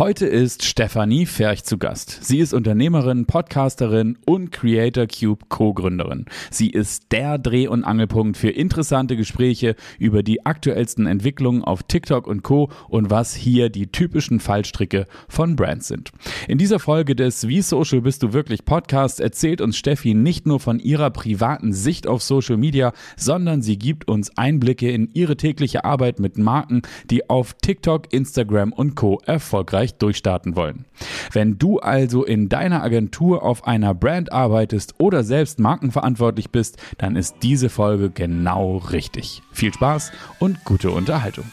Heute ist Stefanie Ferch zu Gast. Sie ist Unternehmerin, Podcasterin und Creator Cube Co-Gründerin. Sie ist der Dreh- und Angelpunkt für interessante Gespräche über die aktuellsten Entwicklungen auf TikTok und Co. und was hier die typischen Fallstricke von Brands sind. In dieser Folge des Wie Social bist du wirklich Podcast erzählt uns Steffi nicht nur von ihrer privaten Sicht auf Social Media, sondern sie gibt uns Einblicke in ihre tägliche Arbeit mit Marken, die auf TikTok, Instagram und Co. erfolgreich erfolgreich durchstarten wollen. Wenn du also in deiner Agentur auf einer Brand arbeitest oder selbst markenverantwortlich bist, dann ist diese Folge genau richtig. Viel Spaß und gute Unterhaltung.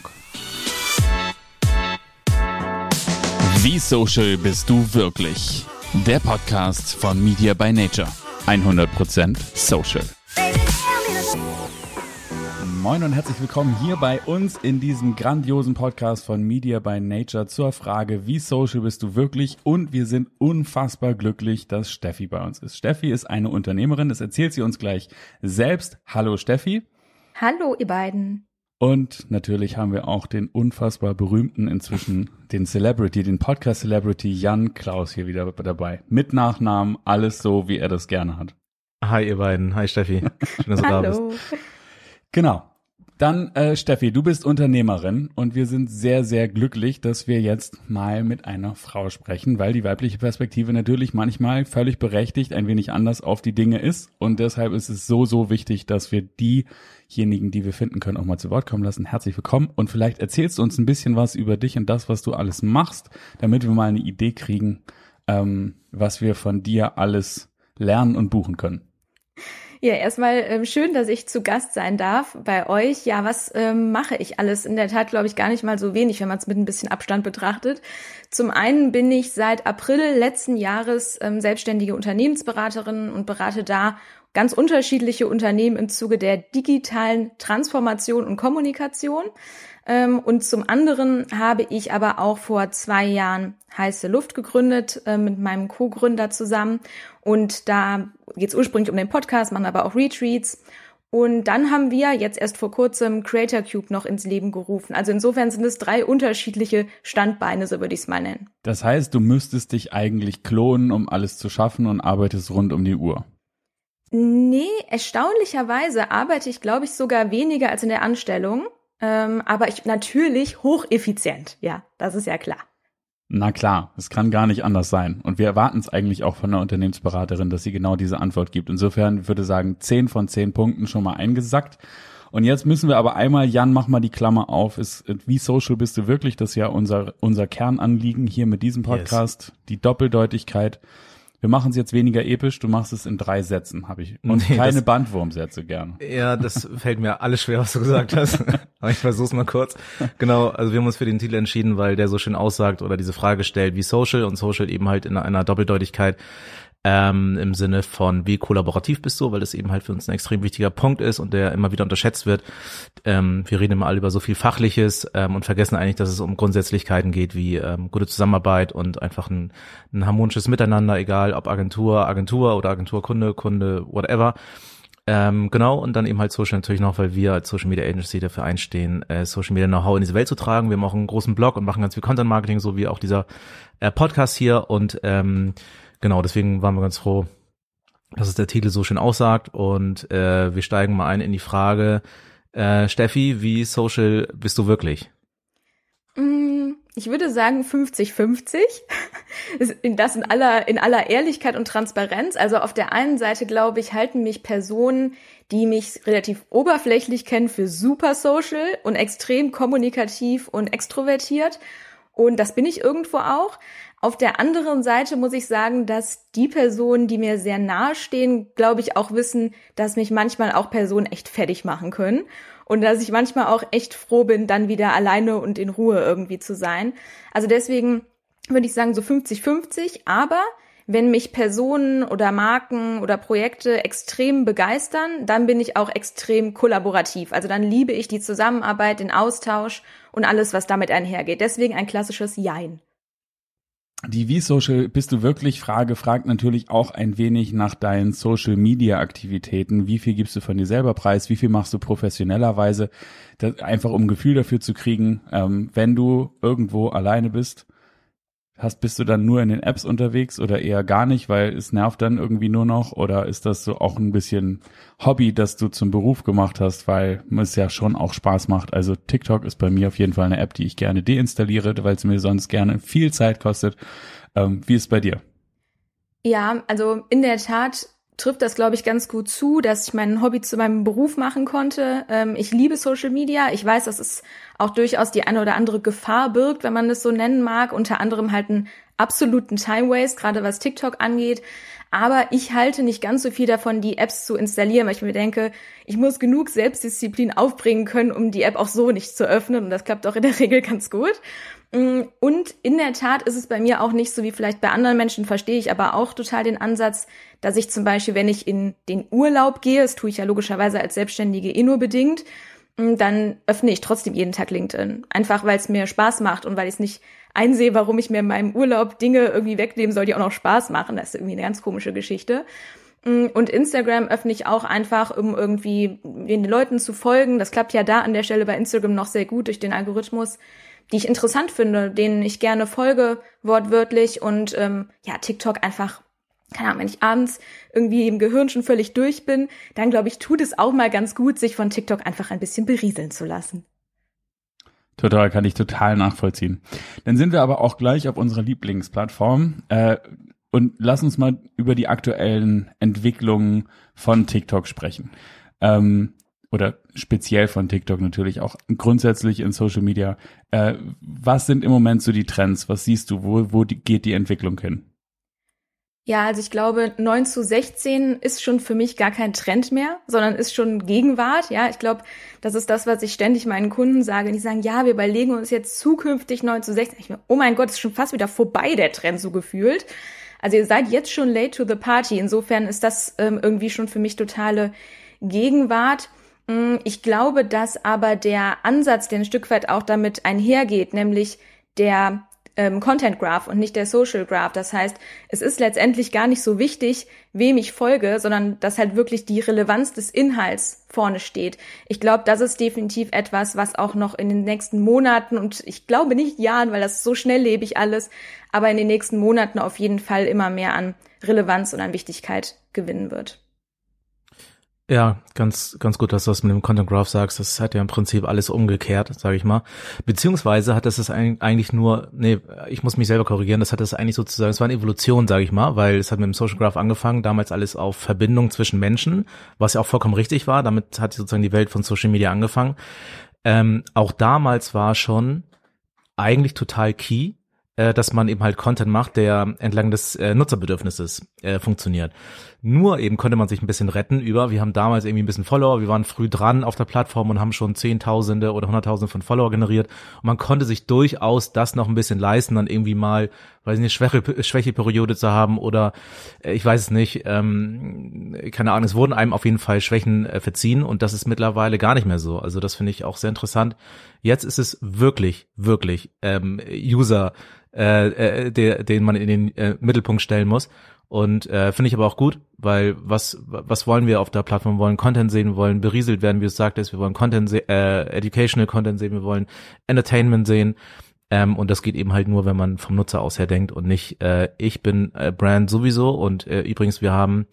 Wie social bist du wirklich? Der Podcast von Media by Nature. 100% social. Moin und herzlich willkommen hier bei uns in diesem grandiosen Podcast von Media by Nature zur Frage, wie social bist du wirklich? Und wir sind unfassbar glücklich, dass Steffi bei uns ist. Steffi ist eine Unternehmerin, das erzählt sie uns gleich selbst. Hallo Steffi. Hallo ihr beiden. Und natürlich haben wir auch den unfassbar berühmten inzwischen, den Celebrity, den Podcast Celebrity Jan Klaus hier wieder dabei. Mit Nachnamen, alles so, wie er das gerne hat. Hi ihr beiden. Hi Steffi. Schön, dass du da bist. Genau. Dann, äh, Steffi, du bist Unternehmerin und wir sind sehr, sehr glücklich, dass wir jetzt mal mit einer Frau sprechen, weil die weibliche Perspektive natürlich manchmal völlig berechtigt ein wenig anders auf die Dinge ist. Und deshalb ist es so, so wichtig, dass wir diejenigen, die wir finden können, auch mal zu Wort kommen lassen. Herzlich willkommen und vielleicht erzählst du uns ein bisschen was über dich und das, was du alles machst, damit wir mal eine Idee kriegen, ähm, was wir von dir alles lernen und buchen können. Ja, erstmal ähm, schön, dass ich zu Gast sein darf bei euch. Ja, was ähm, mache ich alles? In der Tat, glaube ich, gar nicht mal so wenig, wenn man es mit ein bisschen Abstand betrachtet. Zum einen bin ich seit April letzten Jahres ähm, selbstständige Unternehmensberaterin und berate da ganz unterschiedliche Unternehmen im Zuge der digitalen Transformation und Kommunikation. Ähm, und zum anderen habe ich aber auch vor zwei Jahren Heiße Luft gegründet äh, mit meinem Co-Gründer zusammen. Und da geht es ursprünglich um den Podcast, machen aber auch Retreats. Und dann haben wir jetzt erst vor kurzem Creator Cube noch ins Leben gerufen. Also insofern sind es drei unterschiedliche Standbeine, so würde ich es mal nennen. Das heißt, du müsstest dich eigentlich klonen, um alles zu schaffen und arbeitest rund um die Uhr. Nee, erstaunlicherweise arbeite ich, glaube ich, sogar weniger als in der Anstellung. Ähm, aber ich natürlich hocheffizient. Ja, das ist ja klar. Na klar, es kann gar nicht anders sein. Und wir erwarten es eigentlich auch von der Unternehmensberaterin, dass sie genau diese Antwort gibt. Insofern würde sagen, zehn von zehn Punkten schon mal eingesackt. Und jetzt müssen wir aber einmal, Jan, mach mal die Klammer auf. Ist, wie social bist du wirklich? Das ist ja unser, unser Kernanliegen hier mit diesem Podcast. Yes. Die Doppeldeutigkeit wir machen es jetzt weniger episch, du machst es in drei Sätzen, habe ich. Und nee, keine Bandwurmsätze gern. Ja, das fällt mir alles schwer, was du gesagt hast. Aber ich versuch's mal kurz. Genau, also wir haben uns für den Titel entschieden, weil der so schön aussagt oder diese Frage stellt, wie Social und Social eben halt in einer Doppeldeutigkeit ähm, im Sinne von, wie kollaborativ bist du, weil das eben halt für uns ein extrem wichtiger Punkt ist und der immer wieder unterschätzt wird. Ähm, wir reden immer alle über so viel Fachliches ähm, und vergessen eigentlich, dass es um Grundsätzlichkeiten geht, wie ähm, gute Zusammenarbeit und einfach ein, ein harmonisches Miteinander, egal ob Agentur, Agentur oder Agenturkunde, Kunde, whatever. Ähm, genau, und dann eben halt Social natürlich noch, weil wir als Social Media Agency dafür einstehen, äh, Social Media Know-how in diese Welt zu tragen. Wir haben auch einen großen Blog und machen ganz viel Content Marketing, so wie auch dieser äh, Podcast hier und ähm, genau, deswegen waren wir ganz froh, dass es der Titel so schön aussagt und äh, wir steigen mal ein in die Frage, äh, Steffi, wie social bist du wirklich? Mm, ich würde sagen 50-50. Das in aller, in aller Ehrlichkeit und Transparenz. Also auf der einen Seite, glaube ich, halten mich Personen, die mich relativ oberflächlich kennen, für super social und extrem kommunikativ und extrovertiert. Und das bin ich irgendwo auch. Auf der anderen Seite muss ich sagen, dass die Personen, die mir sehr nahe stehen, glaube ich, auch wissen, dass mich manchmal auch Personen echt fertig machen können. Und dass ich manchmal auch echt froh bin, dann wieder alleine und in Ruhe irgendwie zu sein. Also deswegen würde ich sagen so 50-50, aber wenn mich Personen oder Marken oder Projekte extrem begeistern, dann bin ich auch extrem kollaborativ. Also dann liebe ich die Zusammenarbeit, den Austausch und alles, was damit einhergeht. Deswegen ein klassisches Jein. Die Wie Social bist du wirklich Frage fragt natürlich auch ein wenig nach deinen Social Media Aktivitäten. Wie viel gibst du von dir selber preis? Wie viel machst du professionellerweise? Das, einfach um ein Gefühl dafür zu kriegen, ähm, wenn du irgendwo alleine bist, hast, bist du dann nur in den Apps unterwegs oder eher gar nicht, weil es nervt dann irgendwie nur noch? Oder ist das so auch ein bisschen Hobby, das du zum Beruf gemacht hast, weil es ja schon auch Spaß macht? Also TikTok ist bei mir auf jeden Fall eine App, die ich gerne deinstalliere, weil es mir sonst gerne viel Zeit kostet. Ähm, wie ist bei dir? Ja, also in der Tat trifft das, glaube ich, ganz gut zu, dass ich mein Hobby zu meinem Beruf machen konnte. Ähm, ich liebe Social Media. Ich weiß, dass es auch durchaus die eine oder andere Gefahr birgt, wenn man es so nennen mag. Unter anderem halt einen absoluten Time Waste, gerade was TikTok angeht. Aber ich halte nicht ganz so viel davon, die Apps zu installieren, weil ich mir denke, ich muss genug Selbstdisziplin aufbringen können, um die App auch so nicht zu öffnen. Und das klappt auch in der Regel ganz gut. Mm, und in der Tat ist es bei mir auch nicht so wie vielleicht bei anderen Menschen, verstehe ich aber auch total den Ansatz, dass ich zum Beispiel, wenn ich in den Urlaub gehe, das tue ich ja logischerweise als Selbstständige eh nur bedingt, mm, dann öffne ich trotzdem jeden Tag LinkedIn. Einfach weil es mir Spaß macht und weil ich es nicht einsehe, warum ich mir in meinem Urlaub Dinge irgendwie wegnehmen soll, die auch noch Spaß machen. Das ist irgendwie eine ganz komische Geschichte. Mm, und Instagram öffne ich auch einfach, um irgendwie den Leuten zu folgen. Das klappt ja da an der Stelle bei Instagram noch sehr gut durch den Algorithmus, die ich interessant finde, denen ich gerne folge, wortwörtlich. Und ähm, ja, TikTok einfach, keine Ahnung, wenn ich abends irgendwie im Gehirn schon völlig durch bin, dann glaube ich, tut es auch mal ganz gut, sich von TikTok einfach ein bisschen berieseln zu lassen. Total, kann ich total nachvollziehen. Dann sind wir aber auch gleich auf unserer Lieblingsplattform äh, und lass uns mal über die aktuellen Entwicklungen von TikTok sprechen. Ähm, oder speziell von TikTok natürlich auch grundsätzlich in Social Media. Äh, was sind im Moment so die Trends? Was siehst du? Wo, wo die, geht die Entwicklung hin? Ja, also ich glaube, 9 zu 16 ist schon für mich gar kein Trend mehr, sondern ist schon Gegenwart. Ja, ich glaube, das ist das, was ich ständig meinen Kunden sage. Die sagen, ja, wir überlegen uns jetzt zukünftig 9 zu 16. Ich mir, oh mein Gott, ist schon fast wieder vorbei, der Trend so gefühlt. Also ihr seid jetzt schon late to the party. Insofern ist das ähm, irgendwie schon für mich totale Gegenwart. Mm, ich glaube, dass aber der Ansatz, der ein Stück weit auch damit einhergeht, nämlich der ähm, Content Graph und nicht der Social Graph. Das heißt, es ist letztendlich gar nicht so wichtig, wem ich folge, sondern dass halt wirklich die Relevanz des Inhalts vorne steht. Ich glaube, das ist definitiv etwas, was auch noch in den nächsten Monaten und ich glaube nicht Jahren, weil das so schnell lebe ich alles, aber in den nächsten Monaten auf jeden Fall immer mehr an Relevanz und an Wichtigkeit gewinnen wird. Ja, ganz, ganz gut, dass du das mit dem Content Graph sagst. Das hat ja im Prinzip alles umgekehrt, sage ich mal. Beziehungsweise hat das das eigentlich nur, nee, ich muss mich selber korrigieren, das hat das eigentlich sozusagen, es war eine Evolution, sage ich mal, weil es hat mit dem Social Graph angefangen, damals alles auf Verbindung zwischen Menschen, was ja auch vollkommen richtig war. Damit hat sozusagen die Welt von Social Media angefangen. Ähm, auch damals war schon eigentlich total key, äh, dass man eben halt Content macht, der entlang des äh, Nutzerbedürfnisses äh, funktioniert. Nur eben konnte man sich ein bisschen retten über, wir haben damals irgendwie ein bisschen Follower, wir waren früh dran auf der Plattform und haben schon Zehntausende oder Hunderttausende von Follower generiert und man konnte sich durchaus das noch ein bisschen leisten, dann irgendwie mal, weiß ich nicht, Schwäche, Schwächeperiode zu haben oder äh, ich weiß es nicht, ähm, keine Ahnung, es wurden einem auf jeden Fall Schwächen äh, verziehen und das ist mittlerweile gar nicht mehr so. Also das finde ich auch sehr interessant. Jetzt ist es wirklich, wirklich ähm, User äh, äh, der, den man in den äh, Mittelpunkt stellen muss. Und äh, finde ich aber auch gut, weil was was wollen wir auf der Plattform? Wir wollen Content sehen, wir wollen berieselt werden, wie du sagtest, wir wollen Content äh, Educational Content sehen, wir wollen Entertainment sehen. Ähm, und das geht eben halt nur, wenn man vom Nutzer aus her denkt und nicht, äh, ich bin äh, Brand sowieso. Und äh, übrigens, wir haben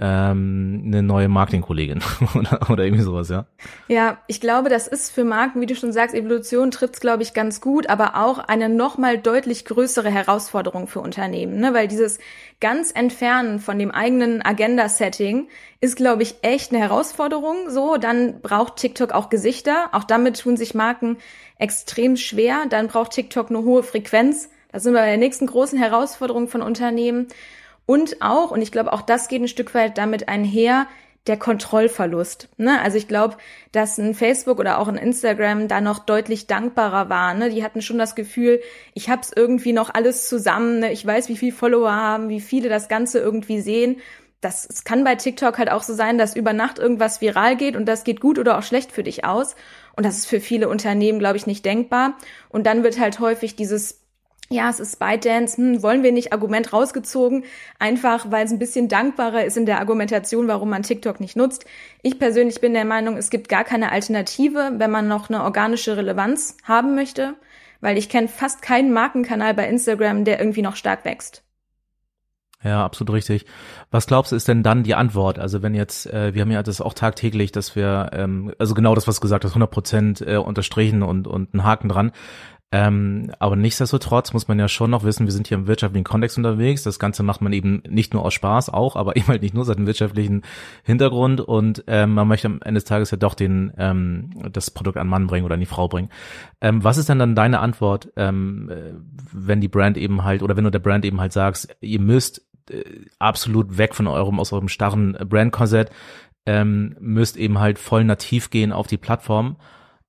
ähm, eine neue Marketingkollegin oder, oder irgendwie sowas, ja? Ja, ich glaube, das ist für Marken, wie du schon sagst, Evolution trifft's, glaube ich, ganz gut, aber auch eine nochmal deutlich größere Herausforderung für Unternehmen, ne? weil dieses ganz Entfernen von dem eigenen Agenda-Setting ist, glaube ich, echt eine Herausforderung. So, dann braucht TikTok auch Gesichter. Auch damit tun sich Marken extrem schwer. Dann braucht TikTok eine hohe Frequenz. Da sind wir bei der nächsten großen Herausforderung von Unternehmen. Und auch, und ich glaube, auch das geht ein Stück weit damit einher, der Kontrollverlust. Ne? Also ich glaube, dass ein Facebook oder auch ein Instagram da noch deutlich dankbarer war. Ne? Die hatten schon das Gefühl, ich hab's irgendwie noch alles zusammen. Ne? Ich weiß, wie viele Follower haben, wie viele das Ganze irgendwie sehen. Das es kann bei TikTok halt auch so sein, dass über Nacht irgendwas viral geht und das geht gut oder auch schlecht für dich aus. Und das ist für viele Unternehmen, glaube ich, nicht denkbar. Und dann wird halt häufig dieses ja, es ist ByteDance, hm, wollen wir nicht Argument rausgezogen, einfach weil es ein bisschen dankbarer ist in der Argumentation, warum man TikTok nicht nutzt. Ich persönlich bin der Meinung, es gibt gar keine Alternative, wenn man noch eine organische Relevanz haben möchte. weil ich kenne fast keinen Markenkanal bei Instagram, der irgendwie noch stark wächst. Ja, absolut richtig. Was glaubst du, ist denn dann die Antwort? Also wenn jetzt, äh, wir haben ja das auch tagtäglich, dass wir, ähm, also genau das, was du gesagt hast, 100 Prozent äh, unterstrichen und, und einen Haken dran. Ähm, aber nichtsdestotrotz muss man ja schon noch wissen, wir sind hier im wirtschaftlichen Kontext unterwegs. Das Ganze macht man eben nicht nur aus Spaß auch, aber eben halt nicht nur seit dem wirtschaftlichen Hintergrund und ähm, man möchte am Ende des Tages ja doch den ähm, das Produkt an Mann bringen oder an die Frau bringen. Ähm, was ist denn dann deine Antwort, ähm, wenn die Brand eben halt oder wenn du der Brand eben halt sagst, ihr müsst äh, absolut weg von eurem aus eurem starren Brand-Korsett, ähm, müsst eben halt voll nativ gehen auf die Plattform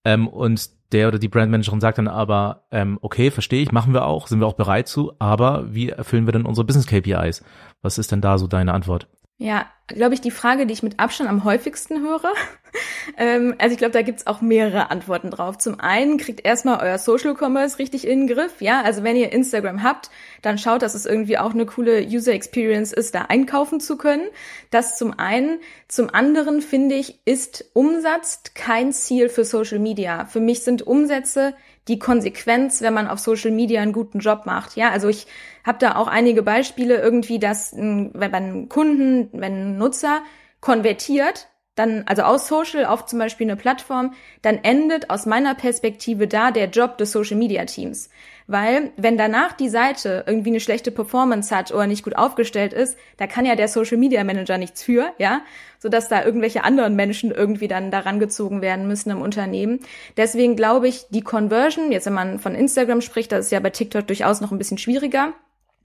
ähm, und der oder die Brandmanagerin sagt dann aber, ähm, okay, verstehe ich, machen wir auch, sind wir auch bereit zu, aber wie erfüllen wir denn unsere Business KPIs? Was ist denn da so deine Antwort? Ja, glaube ich, die Frage, die ich mit Abstand am häufigsten höre. ähm, also ich glaube, da gibt's auch mehrere Antworten drauf. Zum einen kriegt erstmal euer Social Commerce richtig in den Griff. Ja, also wenn ihr Instagram habt, dann schaut, dass es irgendwie auch eine coole User Experience ist, da einkaufen zu können. Das zum einen. Zum anderen finde ich, ist Umsatz kein Ziel für Social Media. Für mich sind Umsätze die Konsequenz, wenn man auf Social Media einen guten Job macht. Ja, also ich habe da auch einige Beispiele irgendwie, dass wenn ein Kunden, wenn ein Nutzer konvertiert, dann, also aus Social auf zum Beispiel eine Plattform, dann endet aus meiner Perspektive da der Job des Social Media Teams. Weil, wenn danach die Seite irgendwie eine schlechte Performance hat oder nicht gut aufgestellt ist, da kann ja der Social Media Manager nichts für, ja, sodass da irgendwelche anderen Menschen irgendwie dann daran gezogen werden müssen im Unternehmen. Deswegen glaube ich, die Conversion, jetzt wenn man von Instagram spricht, das ist ja bei TikTok durchaus noch ein bisschen schwieriger,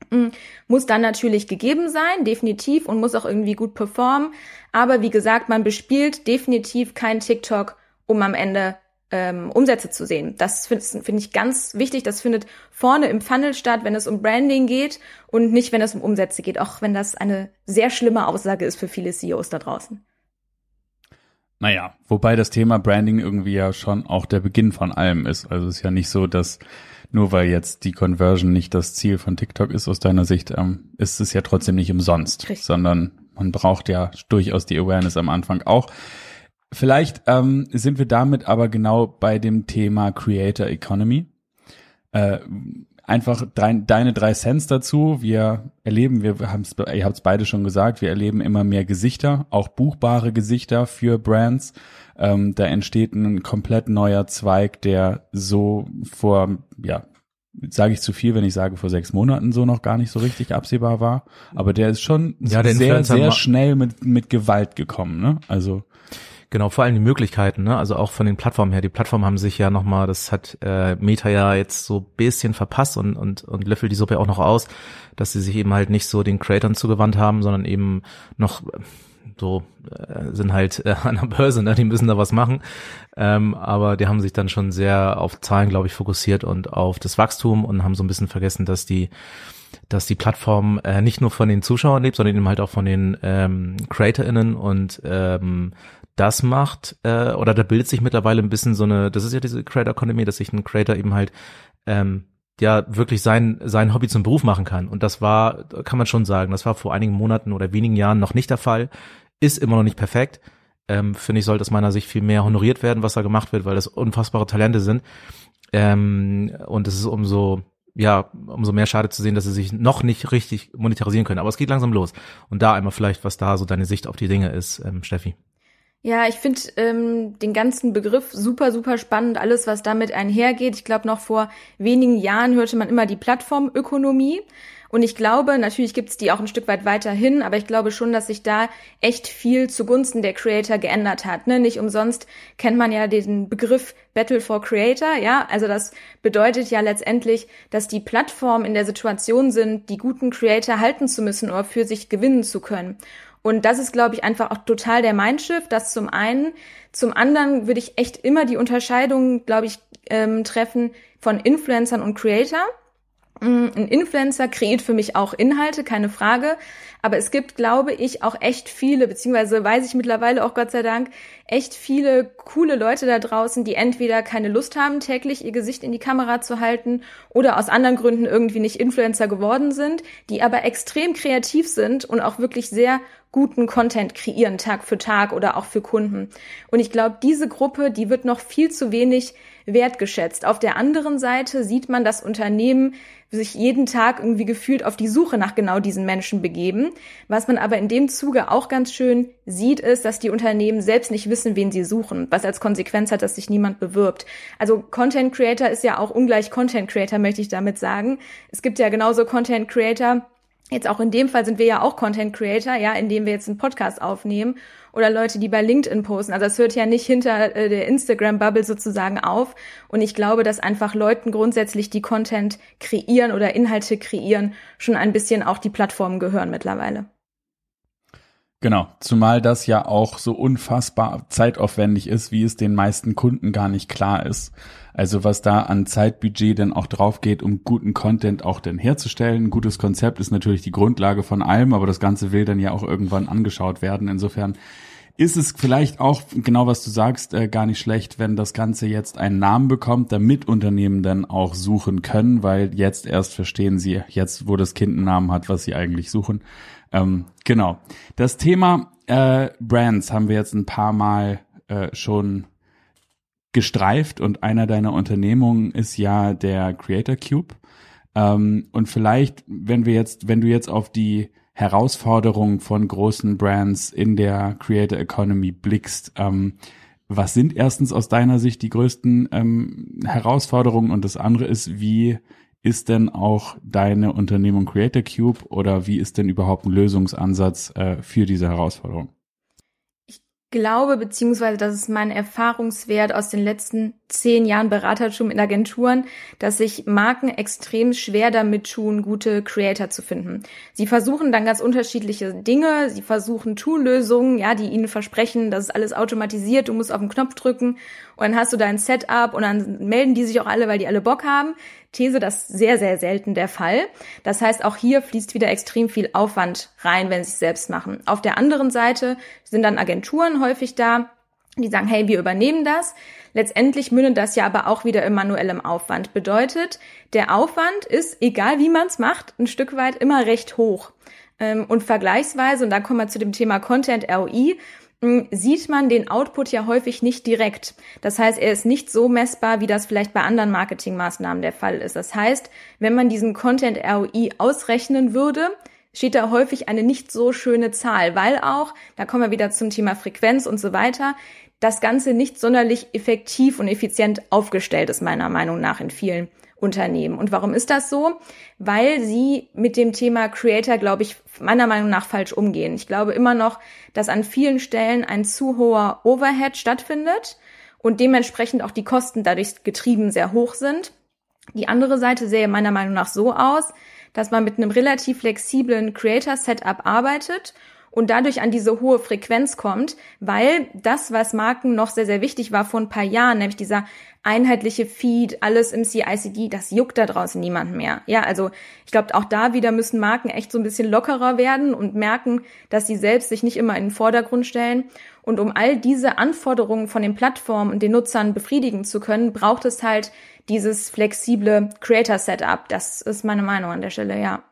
mm, muss dann natürlich gegeben sein, definitiv, und muss auch irgendwie gut performen. Aber wie gesagt, man bespielt definitiv kein TikTok, um am Ende ähm, Umsätze zu sehen. Das finde find ich ganz wichtig. Das findet vorne im Funnel statt, wenn es um Branding geht und nicht, wenn es um Umsätze geht, auch wenn das eine sehr schlimme Aussage ist für viele CEOs da draußen. Naja, wobei das Thema Branding irgendwie ja schon auch der Beginn von allem ist. Also es ist ja nicht so, dass nur weil jetzt die Conversion nicht das Ziel von TikTok ist aus deiner Sicht, ähm, ist es ja trotzdem nicht umsonst, Richtig. sondern man braucht ja durchaus die Awareness am Anfang auch. Vielleicht ähm, sind wir damit aber genau bei dem Thema Creator Economy. Äh, einfach drei, deine drei Cents dazu. Wir erleben, wir haben's, ihr habt es beide schon gesagt, wir erleben immer mehr Gesichter, auch buchbare Gesichter für Brands. Ähm, da entsteht ein komplett neuer Zweig, der so vor, ja, sage ich zu viel, wenn ich sage, vor sechs Monaten so noch gar nicht so richtig absehbar war. Aber der ist schon ja, sehr, sehr schnell mit, mit Gewalt gekommen. Ne? Also Genau, vor allem die Möglichkeiten, ne? Also auch von den Plattformen her. Die Plattformen haben sich ja nochmal, das hat äh, Meta ja jetzt so bisschen verpasst und, und, und löffelt die Suppe auch noch aus, dass sie sich eben halt nicht so den Creatoren zugewandt haben, sondern eben noch so äh, sind halt äh, an der Börse, ne? die müssen da was machen. Ähm, aber die haben sich dann schon sehr auf Zahlen, glaube ich, fokussiert und auf das Wachstum und haben so ein bisschen vergessen, dass die dass die Plattform äh, nicht nur von den Zuschauern lebt, sondern eben halt auch von den ähm, CreatorInnen und ähm, das macht, äh, oder da bildet sich mittlerweile ein bisschen so eine, das ist ja diese Creator Economy, dass sich ein Creator eben halt ähm, ja wirklich sein sein Hobby zum Beruf machen kann. Und das war, kann man schon sagen, das war vor einigen Monaten oder wenigen Jahren noch nicht der Fall, ist immer noch nicht perfekt. Ähm, Finde ich, sollte aus meiner Sicht viel mehr honoriert werden, was da gemacht wird, weil das unfassbare Talente sind. Ähm, und es ist umso ja, umso mehr schade zu sehen, dass sie sich noch nicht richtig monetarisieren können. Aber es geht langsam los. Und da einmal vielleicht, was da so deine Sicht auf die Dinge ist, ähm, Steffi. Ja, ich finde ähm, den ganzen Begriff super, super spannend, alles, was damit einhergeht. Ich glaube, noch vor wenigen Jahren hörte man immer die Plattformökonomie. Und ich glaube, natürlich gibt's die auch ein Stück weit weiterhin, aber ich glaube schon, dass sich da echt viel zugunsten der Creator geändert hat. Ne? Nicht umsonst kennt man ja den Begriff Battle for Creator, ja. Also das bedeutet ja letztendlich, dass die Plattformen in der Situation sind, die guten Creator halten zu müssen oder für sich gewinnen zu können. Und das ist, glaube ich, einfach auch total der Mindshift, das zum einen. Zum anderen würde ich echt immer die Unterscheidung, glaube ich, ähm, treffen von Influencern und Creator. Mm, ein Influencer kreiert für mich auch Inhalte, keine Frage. Aber es gibt, glaube ich, auch echt viele, beziehungsweise weiß ich mittlerweile auch Gott sei Dank, echt viele coole Leute da draußen, die entweder keine Lust haben, täglich ihr Gesicht in die Kamera zu halten oder aus anderen Gründen irgendwie nicht Influencer geworden sind, die aber extrem kreativ sind und auch wirklich sehr guten Content kreieren, Tag für Tag oder auch für Kunden. Und ich glaube, diese Gruppe, die wird noch viel zu wenig wertgeschätzt. Auf der anderen Seite sieht man, dass Unternehmen sich jeden Tag irgendwie gefühlt auf die Suche nach genau diesen Menschen begeben. Was man aber in dem Zuge auch ganz schön sieht, ist, dass die Unternehmen selbst nicht wissen, wen sie suchen, was als Konsequenz hat, dass sich niemand bewirbt. Also Content Creator ist ja auch ungleich Content Creator, möchte ich damit sagen. Es gibt ja genauso Content Creator, Jetzt auch in dem Fall sind wir ja auch Content Creator, ja, indem wir jetzt einen Podcast aufnehmen oder Leute, die bei LinkedIn posten. Also es hört ja nicht hinter äh, der Instagram-Bubble sozusagen auf. Und ich glaube, dass einfach Leuten grundsätzlich, die Content kreieren oder Inhalte kreieren, schon ein bisschen auch die Plattformen gehören mittlerweile. Genau, zumal das ja auch so unfassbar zeitaufwendig ist, wie es den meisten Kunden gar nicht klar ist. Also was da an Zeitbudget denn auch drauf geht, um guten Content auch denn herzustellen. Ein gutes Konzept ist natürlich die Grundlage von allem, aber das Ganze will dann ja auch irgendwann angeschaut werden. Insofern ist es vielleicht auch, genau was du sagst, äh, gar nicht schlecht, wenn das Ganze jetzt einen Namen bekommt, damit Unternehmen dann auch suchen können, weil jetzt erst verstehen sie, jetzt wo das Kind einen Namen hat, was sie eigentlich suchen. Ähm, genau. Das Thema äh, Brands haben wir jetzt ein paar Mal äh, schon gestreift und einer deiner Unternehmungen ist ja der Creator Cube. Ähm, und vielleicht, wenn wir jetzt, wenn du jetzt auf die Herausforderungen von großen Brands in der Creator Economy blickst, ähm, was sind erstens aus deiner Sicht die größten ähm, Herausforderungen und das andere ist, wie ist denn auch deine Unternehmung Creator Cube oder wie ist denn überhaupt ein Lösungsansatz äh, für diese Herausforderung? glaube, beziehungsweise das ist mein Erfahrungswert aus den letzten zehn Jahren Beratertum in Agenturen, dass sich Marken extrem schwer damit tun, gute Creator zu finden. Sie versuchen dann ganz unterschiedliche Dinge. Sie versuchen Tool-Lösungen, ja, die ihnen versprechen, das ist alles automatisiert, du musst auf den Knopf drücken und dann hast du dein Setup und dann melden die sich auch alle, weil die alle Bock haben. These, das sehr, sehr selten der Fall. Das heißt, auch hier fließt wieder extrem viel Aufwand rein, wenn sie es selbst machen. Auf der anderen Seite sind dann Agenturen häufig da, die sagen, hey, wir übernehmen das. Letztendlich mündet das ja aber auch wieder in manuellem Aufwand. Bedeutet, der Aufwand ist, egal wie man es macht, ein Stück weit immer recht hoch. Ähm, und vergleichsweise, und da kommen wir zu dem Thema Content ROI, sieht man den Output ja häufig nicht direkt. Das heißt, er ist nicht so messbar, wie das vielleicht bei anderen Marketingmaßnahmen der Fall ist. Das heißt, wenn man diesen Content ROI ausrechnen würde, steht da häufig eine nicht so schöne Zahl, weil auch, da kommen wir wieder zum Thema Frequenz und so weiter, das Ganze nicht sonderlich effektiv und effizient aufgestellt ist, meiner Meinung nach in vielen Unternehmen. Und warum ist das so? Weil sie mit dem Thema Creator, glaube ich, meiner Meinung nach falsch umgehen. Ich glaube immer noch, dass an vielen Stellen ein zu hoher Overhead stattfindet und dementsprechend auch die Kosten dadurch getrieben sehr hoch sind. Die andere Seite sähe meiner Meinung nach so aus, dass man mit einem relativ flexiblen Creator-Setup arbeitet und dadurch an diese hohe Frequenz kommt, weil das, was Marken noch sehr, sehr wichtig war vor ein paar Jahren, nämlich dieser einheitliche Feed, alles im CICD, das juckt da draußen niemand mehr. Ja, also ich glaube, auch da wieder müssen Marken echt so ein bisschen lockerer werden und merken, dass sie selbst sich nicht immer in den Vordergrund stellen. Und um all diese Anforderungen von den Plattformen und den Nutzern befriedigen zu können, braucht es halt dieses flexible Creator-Setup. Das ist meine Meinung an der Stelle, ja.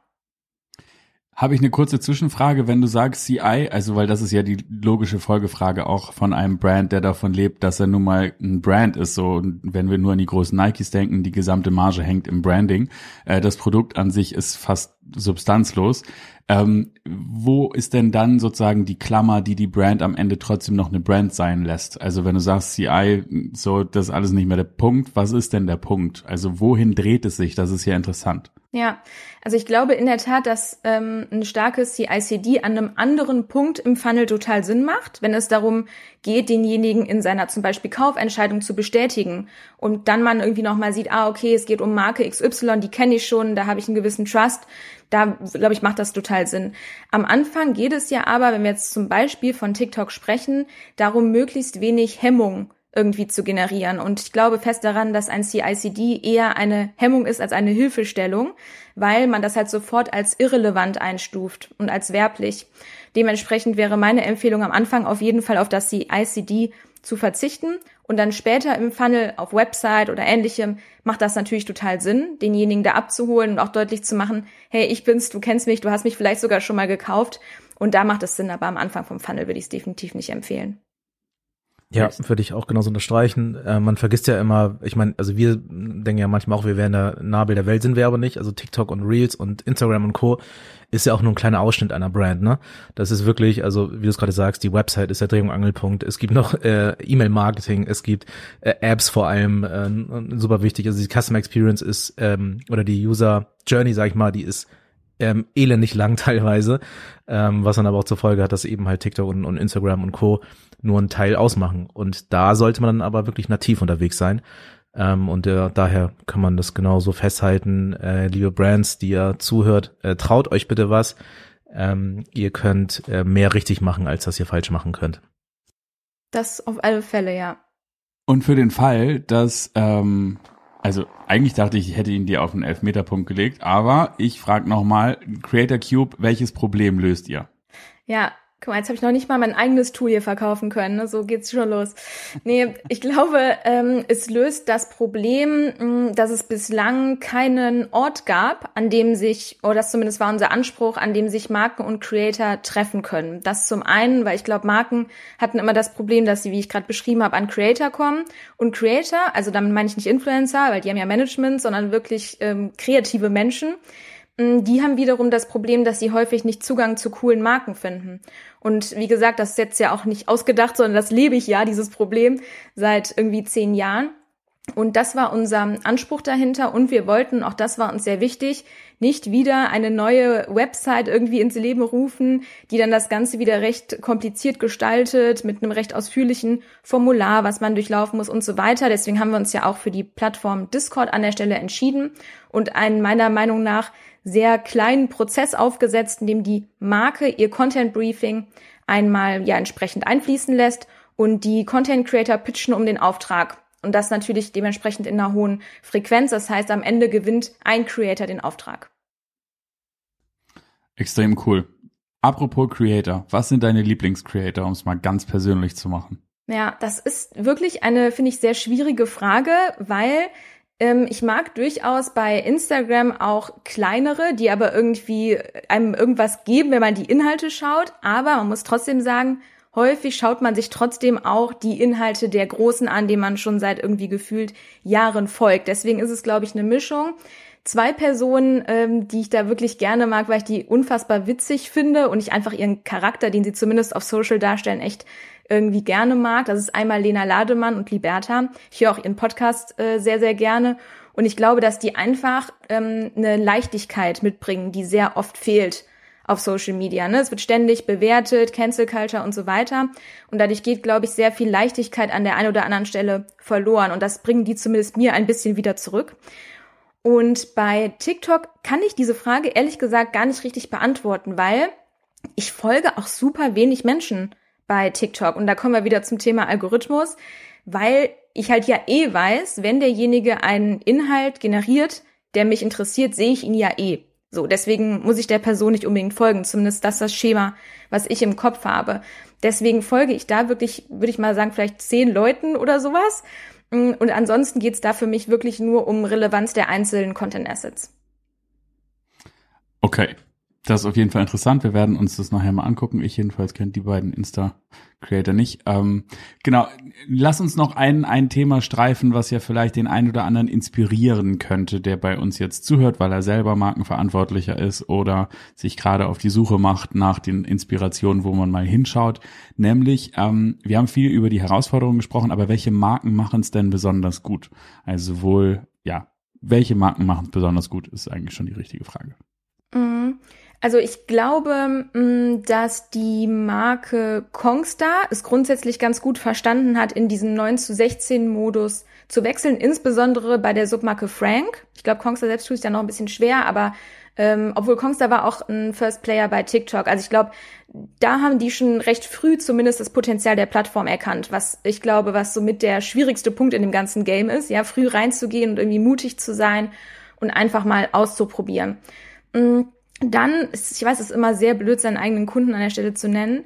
Habe ich eine kurze Zwischenfrage, wenn du sagst CI, also weil das ist ja die logische Folgefrage auch von einem Brand, der davon lebt, dass er nun mal ein Brand ist. So, wenn wir nur an die großen Nikes denken, die gesamte Marge hängt im Branding. Äh, das Produkt an sich ist fast substanzlos. Ähm, wo ist denn dann sozusagen die Klammer, die die Brand am Ende trotzdem noch eine Brand sein lässt? Also wenn du sagst CI, so das ist alles nicht mehr der Punkt, was ist denn der Punkt? Also wohin dreht es sich? Das ist ja interessant. Ja, also ich glaube in der Tat, dass ähm, ein starkes CICD an einem anderen Punkt im Funnel total Sinn macht, wenn es darum geht, denjenigen in seiner zum Beispiel Kaufentscheidung zu bestätigen und dann man irgendwie nochmal sieht, ah, okay, es geht um Marke XY, die kenne ich schon, da habe ich einen gewissen Trust. Da, glaube ich, macht das total Sinn. Am Anfang geht es ja aber, wenn wir jetzt zum Beispiel von TikTok sprechen, darum, möglichst wenig Hemmung irgendwie zu generieren. Und ich glaube fest daran, dass ein CICD eher eine Hemmung ist als eine Hilfestellung, weil man das halt sofort als irrelevant einstuft und als werblich. Dementsprechend wäre meine Empfehlung am Anfang auf jeden Fall auf das CICD zu verzichten und dann später im Funnel auf Website oder ähnlichem macht das natürlich total Sinn, denjenigen da abzuholen und auch deutlich zu machen, hey, ich bin's, du kennst mich, du hast mich vielleicht sogar schon mal gekauft und da macht es Sinn, aber am Anfang vom Funnel würde ich es definitiv nicht empfehlen. Ja, würde ich auch genauso unterstreichen. Äh, man vergisst ja immer, ich meine, also wir denken ja manchmal auch, wir wären der Nabel der Welt, sind wir aber nicht. Also TikTok und Reels und Instagram und Co. ist ja auch nur ein kleiner Ausschnitt einer Brand, ne? Das ist wirklich, also wie du es gerade sagst, die Website ist der Dreh- und Angelpunkt. Es gibt noch äh, E-Mail-Marketing, es gibt äh, Apps vor allem, äh, super wichtig. Also die Customer Experience ist, ähm, oder die User Journey, sag ich mal, die ist ähm, elendig lang teilweise, ähm, was dann aber auch zur Folge hat, dass eben halt TikTok und, und Instagram und Co. nur einen Teil ausmachen. Und da sollte man dann aber wirklich nativ unterwegs sein. Ähm, und äh, daher kann man das genauso festhalten. Äh, liebe Brands, die ihr zuhört, äh, traut euch bitte was. Ähm, ihr könnt äh, mehr richtig machen, als dass ihr falsch machen könnt. Das auf alle Fälle, ja. Und für den Fall, dass ähm, also eigentlich dachte ich, ich hätte ihn dir auf den Elfmeterpunkt gelegt, aber ich frage nochmal, Creator Cube, welches Problem löst ihr? Ja, Guck mal, jetzt habe ich noch nicht mal mein eigenes Tool hier verkaufen können. Ne? So geht's schon los. Nee, ich glaube, ähm, es löst das Problem, mh, hm, dass es bislang keinen Ort gab, an dem sich, oder das zumindest war unser Anspruch, an dem sich Marken und Creator treffen können. Das zum einen, weil ich glaube, Marken hatten immer das Problem, dass sie, wie ich gerade beschrieben habe, an Creator kommen. Und Creator, also damit meine ich nicht Influencer, weil die haben ja Management, sondern wirklich ähm, kreative Menschen Mm, die haben wiederum das Problem, dass sie häufig nicht Zugang zu coolen Marken finden. Und wie gesagt, das ist jetzt ja auch nicht ausgedacht, sondern das lebe ich ja, dieses Problem, seit irgendwie zehn Jahren. Und das war unser Anspruch dahinter. Und wir wollten, auch das war uns sehr wichtig, nicht wieder eine neue Website irgendwie ins Leben rufen, die dann das Ganze wieder recht kompliziert gestaltet, mit einem recht ausführlichen Formular, was man durchlaufen muss und so weiter. Deswegen haben wir uns ja auch für die Plattform Discord an der Stelle entschieden und einen meiner Meinung nach sehr kleinen Prozess aufgesetzt, in dem die Marke ihr Content Briefing einmal ja entsprechend einfließen lässt und die Content Creator pitchen um den Auftrag. Und das natürlich dementsprechend in einer hohen Frequenz. Das heißt, am Ende gewinnt ein Creator den Auftrag. Extrem cool. Apropos Creator, was sind deine Lieblingscreator, um es mal ganz persönlich zu machen? Ja, das ist wirklich eine, finde ich, sehr schwierige Frage, weil ich mag durchaus bei Instagram auch kleinere, die aber irgendwie einem irgendwas geben, wenn man die Inhalte schaut. Aber man muss trotzdem sagen, häufig schaut man sich trotzdem auch die Inhalte der Großen an, denen man schon seit irgendwie gefühlt Jahren folgt. Deswegen ist es, glaube ich, eine Mischung. Zwei Personen, ähm, die ich da wirklich gerne mag, weil ich die unfassbar witzig finde und ich einfach ihren Charakter, den sie zumindest auf Social darstellen, echt irgendwie gerne mag. Das ist einmal Lena Lademann und Liberta. Ich höre auch ihren Podcast äh, sehr, sehr gerne. Und ich glaube, dass die einfach ähm, eine Leichtigkeit mitbringen, die sehr oft fehlt auf Social Media. Ne? Es wird ständig bewertet, Cancel Culture und so weiter. Und dadurch geht, glaube ich, sehr viel Leichtigkeit an der einen oder anderen Stelle verloren. Und das bringen die zumindest mir ein bisschen wieder zurück. Und bei TikTok kann ich diese Frage ehrlich gesagt gar nicht richtig beantworten, weil ich folge auch super wenig Menschen bei TikTok. Und da kommen wir wieder zum Thema Algorithmus, weil ich halt ja eh weiß, wenn derjenige einen Inhalt generiert, der mich interessiert, sehe ich ihn ja eh. So, deswegen muss ich der Person nicht unbedingt folgen. Zumindest das ist das Schema, was ich im Kopf habe. Deswegen folge ich da wirklich, würde ich mal sagen, vielleicht zehn Leuten oder sowas. Und ansonsten geht's da für mich wirklich nur um Relevanz der einzelnen Content Assets. Okay, das ist auf jeden Fall interessant. Wir werden uns das nachher mal angucken. Ich jedenfalls kenne die beiden Insta-Creator nicht. Ähm, genau, lass uns noch ein, ein Thema streifen, was ja vielleicht den einen oder anderen inspirieren könnte, der bei uns jetzt zuhört, weil er selber Markenverantwortlicher ist oder sich gerade auf die Suche macht nach den Inspirationen, wo man mal hinschaut. Nämlich, ähm, wir haben viel über die Herausforderungen gesprochen, aber welche Marken machen es denn besonders gut? Also sowohl, ja, welche Marken machen es besonders gut, ist eigentlich schon die richtige Frage. Mhm. Also ich glaube, mm, dass die Marke Kongstar es grundsätzlich ganz gut verstanden hat, in diesen 9 zu 16 Modus zu wechseln, insbesondere bei der Submarke Frank. Ich glaube, Kongstar selbst tut es ja noch ein bisschen schwer, aber ähm, obwohl Kongstar war auch ein First Player bei TikTok. Also ich glaube, da haben die schon recht früh zumindest das Potenzial der Plattform erkannt, was ich glaube, was somit der schwierigste Punkt in dem ganzen Game ist, ja, früh reinzugehen und irgendwie mutig zu sein und einfach mal auszuprobieren. Mm, dann, ich weiß, es ist immer sehr blöd, seinen eigenen Kunden an der Stelle zu nennen,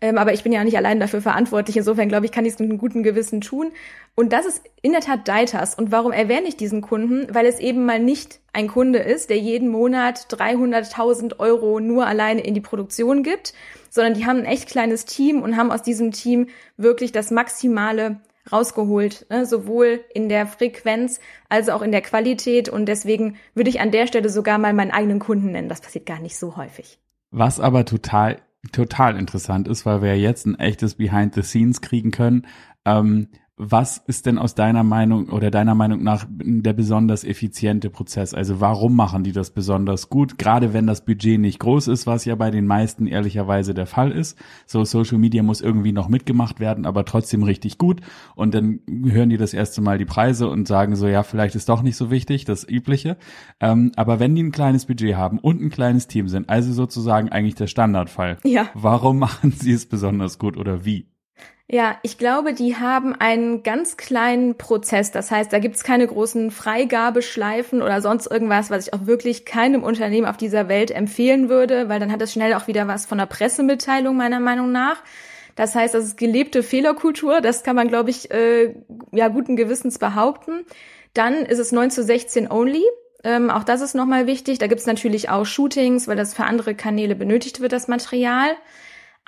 ähm, aber ich bin ja nicht allein dafür verantwortlich. Insofern glaube ich, kann ich es mit einem guten Gewissen tun. Und das ist in der Tat Deitas. Und warum erwähne ich diesen Kunden? Weil es eben mal nicht ein Kunde ist, der jeden Monat 300.000 Euro nur alleine in die Produktion gibt, sondern die haben ein echt kleines Team und haben aus diesem Team wirklich das Maximale rausgeholt, ne? sowohl in der Frequenz als auch in der Qualität. Und deswegen würde ich an der Stelle sogar mal meinen eigenen Kunden nennen. Das passiert gar nicht so häufig. Was aber total, total interessant ist, weil wir jetzt ein echtes Behind the Scenes kriegen können. Ähm, was ist denn aus deiner Meinung oder deiner Meinung nach der besonders effiziente Prozess? Also warum machen die das besonders gut? Gerade wenn das Budget nicht groß ist, was ja bei den meisten ehrlicherweise der Fall ist. So Social Media muss irgendwie noch mitgemacht werden, aber trotzdem richtig gut. Und dann hören die das erste Mal die Preise und sagen so, ja, vielleicht ist doch nicht so wichtig, das Übliche. Ähm, aber wenn die ein kleines Budget haben und ein kleines Team sind, also sozusagen eigentlich der Standardfall, ja. warum machen sie es besonders gut oder wie? Ja, ich glaube, die haben einen ganz kleinen Prozess. Das heißt, da gibt's keine großen Freigabeschleifen oder sonst irgendwas, was ich auch wirklich keinem Unternehmen auf dieser Welt empfehlen würde, weil dann hat es schnell auch wieder was von einer Pressemitteilung meiner Meinung nach. Das heißt, das ist gelebte Fehlerkultur. Das kann man, glaube ich, äh, ja guten Gewissens behaupten. Dann ist es 9 zu 16 only. Ähm, auch das ist nochmal wichtig. Da gibt's natürlich auch Shootings, weil das für andere Kanäle benötigt wird, das Material.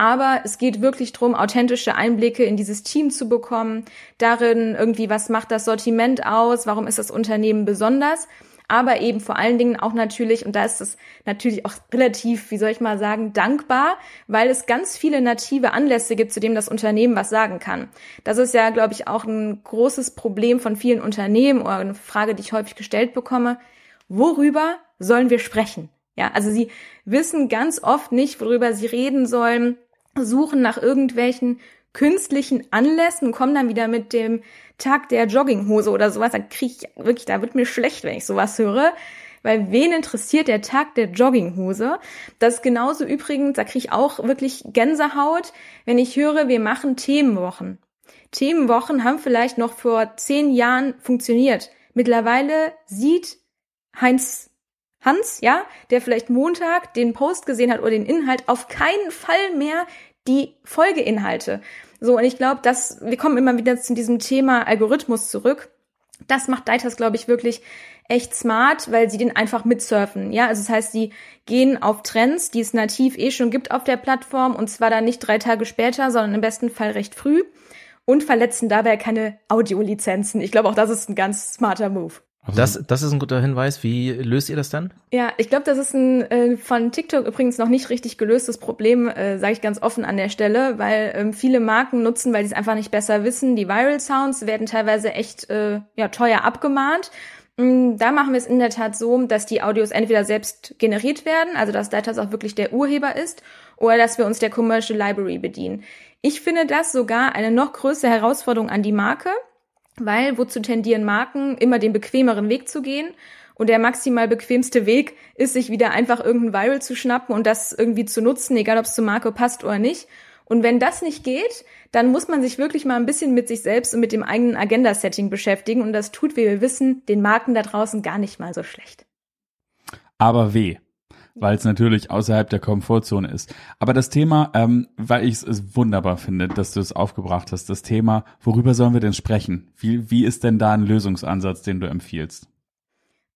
Aber es geht wirklich drum, authentische Einblicke in dieses Team zu bekommen, darin irgendwie, was macht das Sortiment aus, warum ist das Unternehmen besonders, aber eben vor allen Dingen auch natürlich, und da ist es natürlich auch relativ, wie soll ich mal sagen, dankbar, weil es ganz viele native Anlässe gibt, zu dem das Unternehmen was sagen kann. Das ist ja, glaube ich, auch ein großes Problem von vielen Unternehmen oder eine Frage, die ich häufig gestellt bekomme. Worüber sollen wir sprechen? Ja, also sie wissen ganz oft nicht, worüber sie reden sollen suchen nach irgendwelchen künstlichen Anlässen, kommen dann wieder mit dem Tag der Jogginghose oder sowas, da kriege ich wirklich, da wird mir schlecht, wenn ich sowas höre. Weil wen interessiert der Tag der Jogginghose? Das ist genauso übrigens, da kriege ich auch wirklich Gänsehaut, wenn ich höre, wir machen Themenwochen. Themenwochen haben vielleicht noch vor zehn Jahren funktioniert. Mittlerweile sieht Heinz Hans, ja, der vielleicht Montag den Post gesehen hat oder den Inhalt, auf keinen Fall mehr die Folgeinhalte. So, und ich glaube, dass wir kommen immer wieder zu diesem Thema Algorithmus zurück. Das macht Deitas, glaube ich, wirklich echt smart, weil sie den einfach mitsurfen. Ja, also das heißt, sie gehen auf Trends, die es nativ eh schon gibt auf der Plattform und zwar dann nicht drei Tage später, sondern im besten Fall recht früh und verletzen dabei keine Audiolizenzen. Ich glaube, auch das ist ein ganz smarter Move. Also das, das ist ein guter Hinweis. Wie löst ihr das dann? Ja, ich glaube, das ist ein äh, von TikTok übrigens noch nicht richtig gelöstes Problem, äh, sage ich ganz offen an der Stelle, weil ähm, viele Marken nutzen, weil sie es einfach nicht besser wissen. Die Viral Sounds werden teilweise echt äh, ja teuer abgemahnt. Mm, da machen wir es in der Tat so, dass die Audios entweder selbst generiert werden, also dass Datas auch wirklich der Urheber ist, oder dass wir uns der Commercial Library bedienen. Ich finde das sogar eine noch größere Herausforderung an die Marke, weil wozu tendieren Marken, immer den bequemeren Weg zu gehen? Und der maximal bequemste Weg ist, sich wieder einfach irgendein Viral zu schnappen und das irgendwie zu nutzen, egal ob es zur Marke passt oder nicht. Und wenn das nicht geht, dann muss man sich wirklich mal ein bisschen mit sich selbst und mit dem eigenen Agenda-Setting beschäftigen. Und das tut, wie wir wissen, den Marken da draußen gar nicht mal so schlecht. Aber weh weil es natürlich außerhalb der Komfortzone ist. Aber das Thema, ähm, weil ich es wunderbar finde, dass du es aufgebracht hast, das Thema, worüber sollen wir denn sprechen? Wie, wie ist denn da ein Lösungsansatz, den du empfiehlst?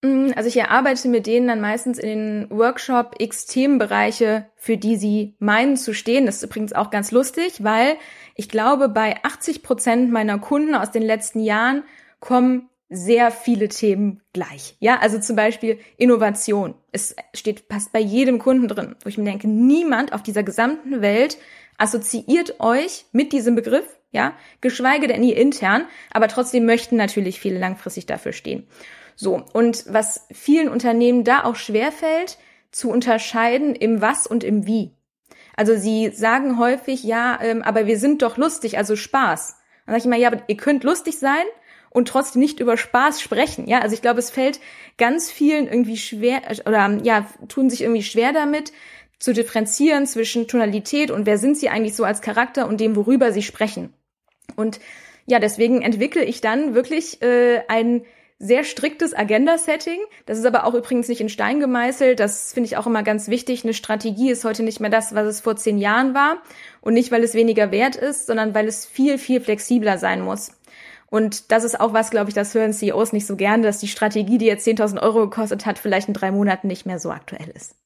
Mm, also ich erarbeite mit denen dann meistens in den Workshop x Themenbereiche, für die sie meinen zu stehen. Das ist übrigens auch ganz lustig, weil ich glaube, bei 80 Prozent meiner Kunden aus den letzten Jahren kommen sehr viele Themen gleich. Ja, also zum Beispiel Innovation. Es steht, passt bei jedem Kunden drin, wo ich mir denke, niemand auf dieser gesamten Welt assoziiert euch mit diesem Begriff, ja, geschweige denn ihr intern, aber trotzdem möchten natürlich viele langfristig dafür stehen. So. Und was vielen Unternehmen da auch schwerfällt, zu unterscheiden im Was und im Wie. Also sie sagen häufig, ja, ähm, aber wir sind doch lustig, also Spaß. Dann sage ich immer, ja, aber ihr könnt lustig sein und trotzdem nicht über Spaß sprechen. Ja, also ich glaube, es fällt ganz vielen irgendwie schwer oder ja, tun sich irgendwie schwer damit zu differenzieren zwischen Tonalität und wer sind sie eigentlich so als Charakter und dem, worüber sie sprechen. Und ja, deswegen entwickle ich dann wirklich äh, ein sehr striktes Agenda-Setting. Das ist aber auch übrigens nicht in Stein gemeißelt. Das finde ich auch immer ganz wichtig. Eine Strategie ist heute nicht mehr das, was es vor zehn Jahren war. Und nicht, weil es weniger wert ist, sondern weil es viel, viel flexibler sein muss. Und das ist auch was, glaube ich, das hören CEOs nicht so gerne, dass die Strategie, die jetzt 10.000 Euro gekostet hat, vielleicht in drei Monaten nicht mehr so aktuell ist.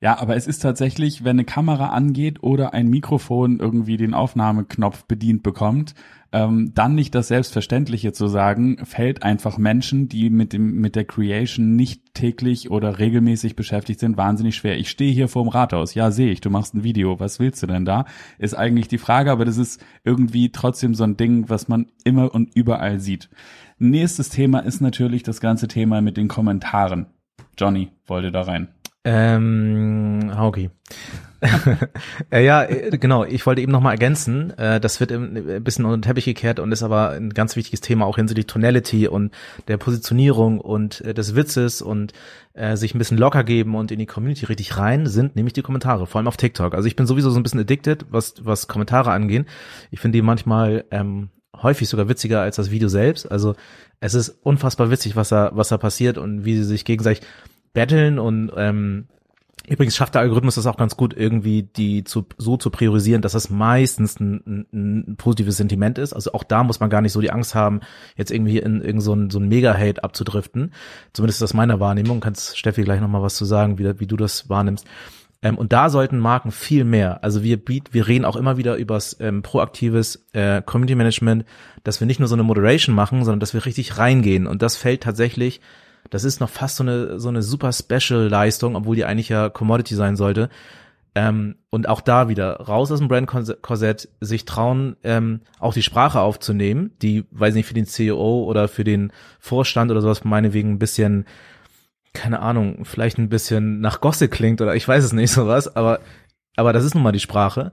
Ja, aber es ist tatsächlich, wenn eine Kamera angeht oder ein Mikrofon irgendwie den Aufnahmeknopf bedient bekommt, ähm, dann nicht das Selbstverständliche zu sagen, fällt einfach Menschen, die mit dem mit der Creation nicht täglich oder regelmäßig beschäftigt sind, wahnsinnig schwer. Ich stehe hier vorm Rathaus, ja sehe ich, du machst ein Video, was willst du denn da? Ist eigentlich die Frage, aber das ist irgendwie trotzdem so ein Ding, was man immer und überall sieht. Nächstes Thema ist natürlich das ganze Thema mit den Kommentaren. Johnny wollte da rein. Ähm, Hauki. äh, ja, äh, genau. Ich wollte eben nochmal ergänzen. Äh, das wird ein bisschen unter den Teppich gekehrt und ist aber ein ganz wichtiges Thema auch hinsichtlich Tonality und der Positionierung und des Witzes und äh, sich ein bisschen locker geben und in die Community richtig rein sind, nämlich die Kommentare, vor allem auf TikTok. Also ich bin sowieso so ein bisschen addicted, was, was Kommentare angehen. Ich finde die manchmal ähm, häufig sogar witziger als das Video selbst. Also es ist unfassbar witzig, was da, was da passiert und wie sie sich gegenseitig battlen und ähm, Übrigens schafft der Algorithmus das auch ganz gut, irgendwie die zu, so zu priorisieren, dass das meistens ein, ein, ein positives Sentiment ist. Also auch da muss man gar nicht so die Angst haben, jetzt irgendwie in irgend so ein, so ein Mega-Hate abzudriften. Zumindest ist das meine Wahrnehmung. Kannst Steffi gleich nochmal was zu sagen, wie, wie du das wahrnimmst. Ähm, und da sollten Marken viel mehr. Also wir bieten, wir reden auch immer wieder übers ähm, proaktives äh, Community Management, dass wir nicht nur so eine Moderation machen, sondern dass wir richtig reingehen. Und das fällt tatsächlich das ist noch fast so eine, so eine super Special-Leistung, obwohl die eigentlich ja Commodity sein sollte. Ähm, und auch da wieder raus aus dem Brand-Korsett, sich trauen, ähm, auch die Sprache aufzunehmen, die, weiß nicht, für den CEO oder für den Vorstand oder sowas meinetwegen ein bisschen, keine Ahnung, vielleicht ein bisschen nach Gosse klingt oder ich weiß es nicht, sowas, aber, aber das ist nun mal die Sprache.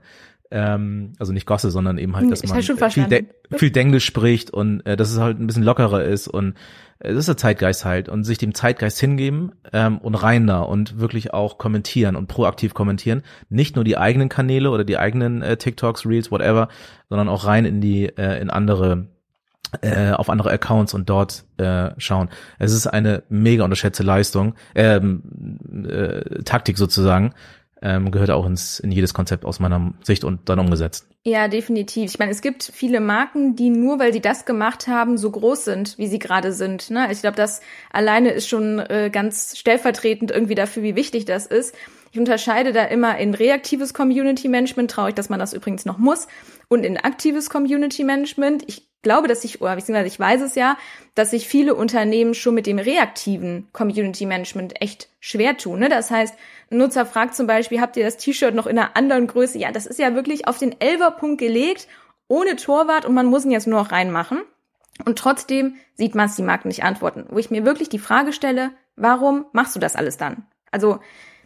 Ähm, also nicht Gosse, sondern eben halt, dass man viel, De viel Denglisch spricht und äh, dass es halt ein bisschen lockerer ist und äh, das ist der Zeitgeist halt und sich dem Zeitgeist hingeben ähm, und rein da und wirklich auch kommentieren und proaktiv kommentieren. Nicht nur die eigenen Kanäle oder die eigenen äh, TikToks, Reels, whatever, sondern auch rein in die, äh, in andere äh, auf andere Accounts und dort äh, schauen. Es ist eine mega unterschätzte Leistung, ähm, äh, Taktik sozusagen, ähm, gehört auch ins, in jedes Konzept aus meiner Sicht und dann umgesetzt. Ja, definitiv. Ich meine, es gibt viele Marken, die nur weil sie das gemacht haben, so groß sind, wie sie gerade sind. Ne? Ich glaube, das alleine ist schon äh, ganz stellvertretend irgendwie dafür, wie wichtig das ist. Ich unterscheide da immer in reaktives Community Management, traue ich, dass man das übrigens noch muss, und in aktives Community Management. Ich glaube, dass ich, oder beziehungsweise ich weiß es ja, dass sich viele Unternehmen schon mit dem reaktiven Community Management echt schwer tun. Ne? Das heißt, ein Nutzer fragt zum Beispiel, habt ihr das T-Shirt noch in einer anderen Größe? Ja, das ist ja wirklich auf den Elverpunkt gelegt, ohne Torwart und man muss ihn jetzt nur noch reinmachen. Und trotzdem sieht man es die Marken nicht antworten. Wo ich mir wirklich die Frage stelle, warum machst du das alles dann? Also,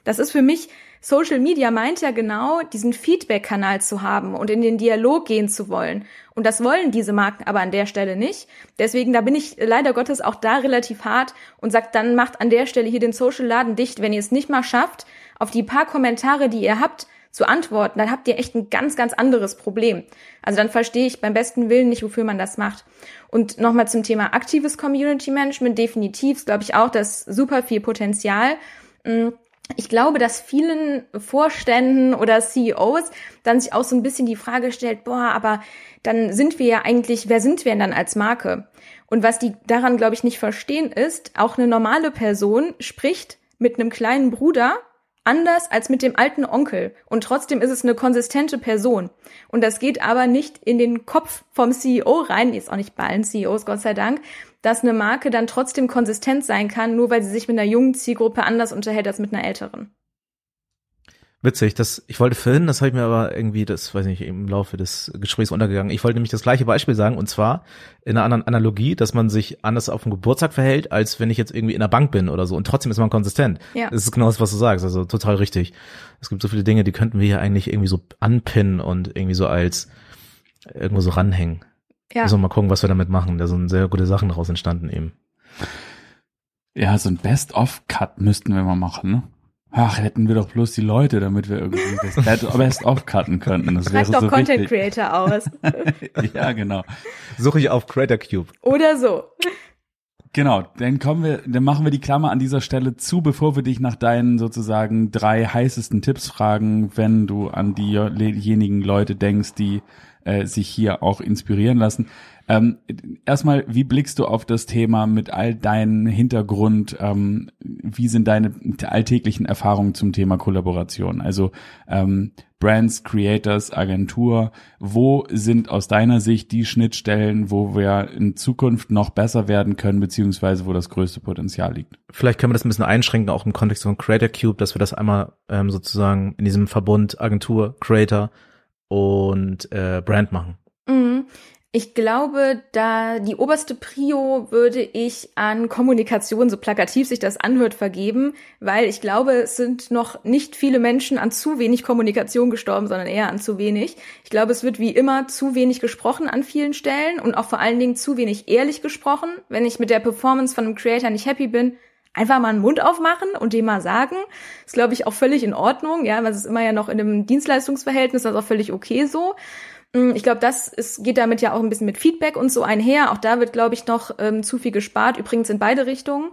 das ist für mich Social Media meint ja genau, diesen Feedback-Kanal zu haben und in den Dialog gehen zu wollen. Und das wollen diese Marken aber an der Stelle nicht. Deswegen, da bin ich leider Gottes auch da relativ hart und sagt, dann macht an der Stelle hier den Social-Laden dicht. Wenn ihr es nicht mal schafft, auf die paar Kommentare, die ihr habt, zu antworten, dann habt ihr echt ein ganz, ganz anderes Problem. Also dann verstehe ich beim besten Willen nicht, wofür man das macht. Und nochmal zum Thema aktives Community Management, definitiv, glaube ich auch, dass super viel Potenzial. Ich glaube, dass vielen Vorständen oder CEOs dann sich auch so ein bisschen die Frage stellt, boah, aber dann sind wir ja eigentlich, wer sind wir denn dann als Marke? Und was die daran, glaube ich, nicht verstehen ist, auch eine normale Person spricht mit einem kleinen Bruder anders als mit dem alten Onkel. Und trotzdem ist es eine konsistente Person. Und das geht aber nicht in den Kopf vom CEO rein, jetzt auch nicht bei allen CEOs, Gott sei Dank, dass eine Marke dann trotzdem konsistent sein kann, nur weil sie sich mit einer jungen Zielgruppe anders unterhält als mit einer älteren. Witzig, das, ich wollte vorhin, das habe ich mir aber irgendwie, das weiß ich nicht, im Laufe des Gesprächs untergegangen. Ich wollte nämlich das gleiche Beispiel sagen, und zwar in einer anderen Analogie, dass man sich anders auf dem Geburtstag verhält, als wenn ich jetzt irgendwie in der Bank bin oder so. Und trotzdem ist man konsistent. Ja. Das ist genau das, was du sagst. Also total richtig. Es gibt so viele Dinge, die könnten wir hier eigentlich irgendwie so anpinnen und irgendwie so als irgendwo so ranhängen. Ja. Müssen wir mal gucken, was wir damit machen. Da sind sehr gute Sachen daraus entstanden eben. Ja, so ein Best-of-Cut müssten wir mal machen, ne? Ach, hätten wir doch bloß die Leute, damit wir irgendwie das Best of cutten könnten. Das wäre doch so Content wichtig. Creator aus. ja, genau. Suche ich auf Creator Cube. Oder so. Genau, dann kommen wir, dann machen wir die Klammer an dieser Stelle zu, bevor wir dich nach deinen sozusagen drei heißesten Tipps fragen, wenn du an diejenigen Leute denkst, die äh, sich hier auch inspirieren lassen. Ähm, erstmal, wie blickst du auf das Thema mit all deinem Hintergrund? Ähm, wie sind deine alltäglichen Erfahrungen zum Thema Kollaboration? Also ähm, Brands, Creators, Agentur, wo sind aus deiner Sicht die Schnittstellen, wo wir in Zukunft noch besser werden können, beziehungsweise wo das größte Potenzial liegt? Vielleicht können wir das ein bisschen einschränken, auch im Kontext von Creator Cube, dass wir das einmal ähm, sozusagen in diesem Verbund Agentur, Creator und äh, Brand machen. Mhm. Ich glaube, da die oberste Prio würde ich an Kommunikation, so plakativ sich das anhört, vergeben, weil ich glaube, es sind noch nicht viele Menschen an zu wenig Kommunikation gestorben, sondern eher an zu wenig. Ich glaube, es wird wie immer zu wenig gesprochen an vielen Stellen und auch vor allen Dingen zu wenig ehrlich gesprochen. Wenn ich mit der Performance von einem Creator nicht happy bin, einfach mal einen Mund aufmachen und dem mal sagen. Ist, glaube ich, auch völlig in Ordnung, ja, weil es ist immer ja noch in einem Dienstleistungsverhältnis, das ist auch völlig okay so. Mm, ich glaube, das ist, geht damit ja auch ein bisschen mit Feedback und so einher. Auch da wird, glaube ich, noch ähm, zu viel gespart, übrigens in beide Richtungen.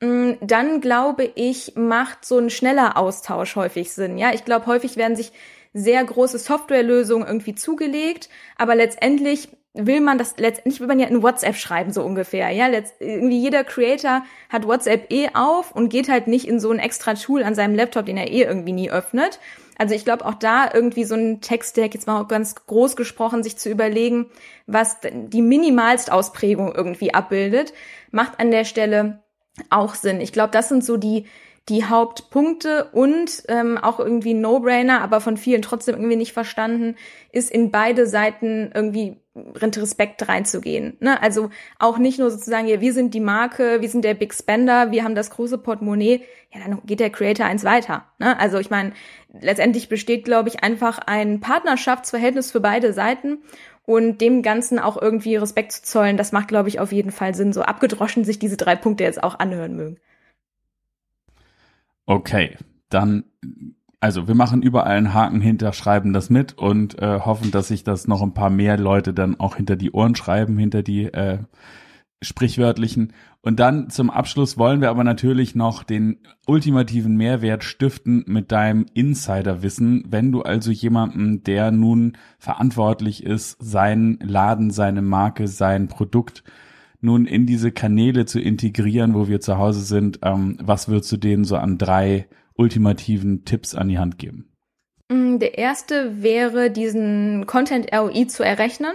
Mm, dann glaube ich, macht so ein schneller Austausch häufig Sinn. Ja, ich glaube, häufig werden sich sehr große Softwarelösungen irgendwie zugelegt, aber letztendlich will man das, letztendlich will man ja in WhatsApp schreiben, so ungefähr. Ja, Letzt, irgendwie jeder Creator hat WhatsApp eh auf und geht halt nicht in so ein extra Tool an seinem Laptop, den er eh irgendwie nie öffnet. Also ich glaube auch da irgendwie so ein Text-Deck, jetzt mal ganz groß gesprochen, sich zu überlegen, was die minimalst Ausprägung irgendwie abbildet, macht an der Stelle auch Sinn. Ich glaube, das sind so die die Hauptpunkte und ähm, auch irgendwie No-Brainer, aber von vielen trotzdem irgendwie nicht verstanden, ist in beide Seiten irgendwie Respekt reinzugehen. Ne? Also auch nicht nur sozusagen, ja, wir sind die Marke, wir sind der Big Spender, wir haben das große Portemonnaie, ja, dann geht der Creator eins weiter. Ne? Also ich meine, letztendlich besteht, glaube ich, einfach ein Partnerschaftsverhältnis für beide Seiten und dem Ganzen auch irgendwie Respekt zu zollen, das macht, glaube ich, auf jeden Fall Sinn, so abgedroschen sich diese drei Punkte jetzt auch anhören mögen. Okay, dann, also wir machen überall einen Haken hinter, schreiben das mit und äh, hoffen, dass sich das noch ein paar mehr Leute dann auch hinter die Ohren schreiben, hinter die äh, sprichwörtlichen. Und dann zum Abschluss wollen wir aber natürlich noch den ultimativen Mehrwert stiften mit deinem Insiderwissen. Wenn du also jemanden, der nun verantwortlich ist, seinen Laden, seine Marke, sein Produkt nun in diese Kanäle zu integrieren, wo wir zu Hause sind, ähm, was würdest du denen so an drei ultimativen Tipps an die Hand geben? Mm, der erste wäre, diesen Content ROI zu errechnen.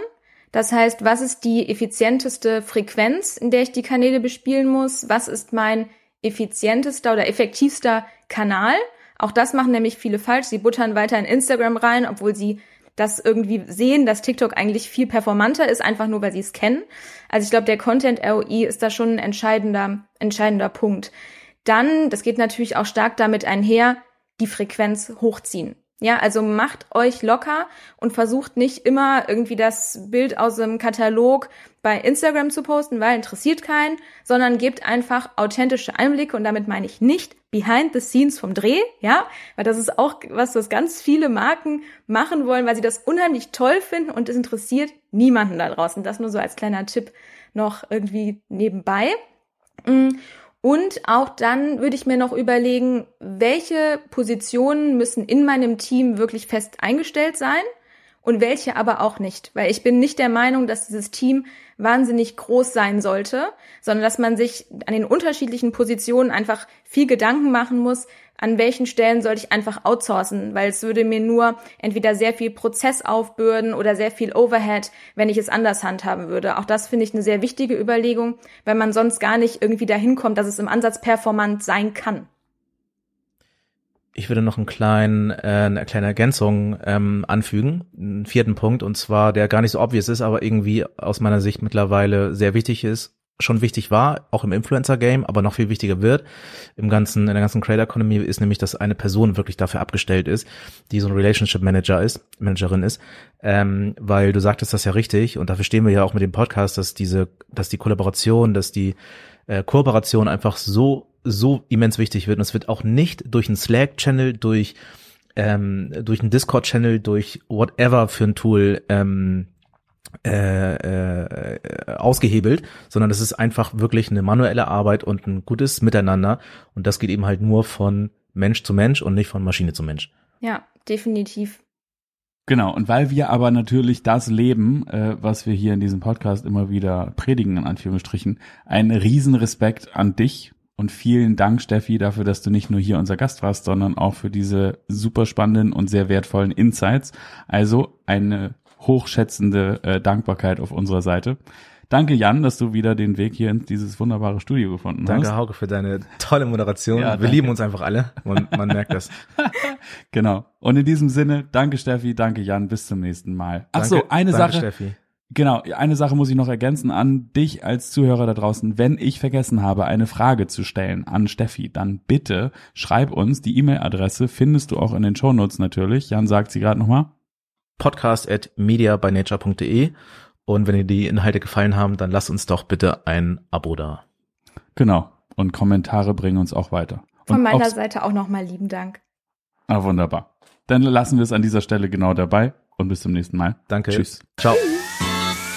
Das heißt, was ist die effizienteste Frequenz, in der ich die Kanäle bespielen muss? Was ist mein effizientester oder effektivster Kanal? Auch das machen nämlich viele falsch. Sie buttern weiter in Instagram rein, obwohl sie das irgendwie sehen, dass TikTok eigentlich viel performanter ist, einfach nur weil sie es kennen. Also ich glaube, der Content ROI ist da schon ein entscheidender, entscheidender Punkt. Dann, das geht natürlich auch stark damit einher, die Frequenz hochziehen. Ja, also macht euch locker und versucht nicht immer irgendwie das Bild aus dem Katalog bei Instagram zu posten, weil interessiert keinen, sondern gebt einfach authentische Einblicke und damit meine ich nicht behind the scenes vom Dreh, ja, weil das ist auch was, was ganz viele Marken machen wollen, weil sie das unheimlich toll finden und es interessiert niemanden da draußen. Das nur so als kleiner Tipp noch irgendwie nebenbei. Mm. Und auch dann würde ich mir noch überlegen, welche Positionen müssen in meinem Team wirklich fest eingestellt sein und welche aber auch nicht. Weil ich bin nicht der Meinung, dass dieses Team wahnsinnig groß sein sollte, sondern dass man sich an den unterschiedlichen Positionen einfach viel Gedanken machen muss, an welchen Stellen sollte ich einfach outsourcen, weil es würde mir nur entweder sehr viel Prozess aufbürden oder sehr viel Overhead, wenn ich es anders handhaben würde. Auch das finde ich eine sehr wichtige Überlegung, weil man sonst gar nicht irgendwie dahin kommt, dass es im Ansatz performant sein kann Ich würde noch einen kleinen, äh, eine kleine Ergänzung ähm, anfügen, einen vierten Punkt, und zwar, der gar nicht so obvious ist, aber irgendwie aus meiner Sicht mittlerweile sehr wichtig ist, schon wichtig war, auch im Influencer-Game, aber noch viel wichtiger wird im ganzen, in der ganzen Creator-Economy ist nämlich, dass eine Person wirklich dafür abgestellt ist, die so ein Relationship-Manager ist, Managerin ist, ähm, weil du sagtest das ja richtig und dafür stehen wir ja auch mit dem Podcast, dass diese, dass die Kollaboration, dass die äh, Kooperation einfach so, so immens wichtig wird und es wird auch nicht durch einen Slack-Channel, durch ähm, durch einen Discord-Channel, durch whatever für ein Tool ähm, äh, äh, ausgehebelt, sondern es ist einfach wirklich eine manuelle Arbeit und ein gutes Miteinander. Und das geht eben halt nur von Mensch zu Mensch und nicht von Maschine zu Mensch. Ja, definitiv. Genau, und weil wir aber natürlich das leben, äh, was wir hier in diesem Podcast immer wieder predigen, in Anführungsstrichen, ein Riesenrespekt an dich und vielen Dank, Steffi, dafür, dass du nicht nur hier unser Gast warst, sondern auch für diese super spannenden und sehr wertvollen Insights. Also eine hochschätzende äh, Dankbarkeit auf unserer Seite. Danke, Jan, dass du wieder den Weg hier in dieses wunderbare Studio gefunden Danke, hast. Danke, Hauke, für deine tolle Moderation. Ja, Wir danke. lieben uns einfach alle. Man, man merkt das. genau. Und in diesem Sinne, danke Steffi, danke Jan, bis zum nächsten Mal. Ach so, eine danke, Sache. Steffi. Genau, eine Sache muss ich noch ergänzen an dich als Zuhörer da draußen. Wenn ich vergessen habe, eine Frage zu stellen an Steffi, dann bitte schreib uns. Die E-Mail-Adresse findest du auch in den Shownotes natürlich. Jan sagt sie gerade nochmal. Podcast at mediabynature.de. Und wenn dir die Inhalte gefallen haben, dann lass uns doch bitte ein Abo da. Genau. Und Kommentare bringen uns auch weiter. Von Und meiner Seite auch nochmal lieben Dank. Ah, wunderbar. Dann lassen wir es an dieser Stelle genau dabei und bis zum nächsten Mal. Danke. Tschüss. Ciao.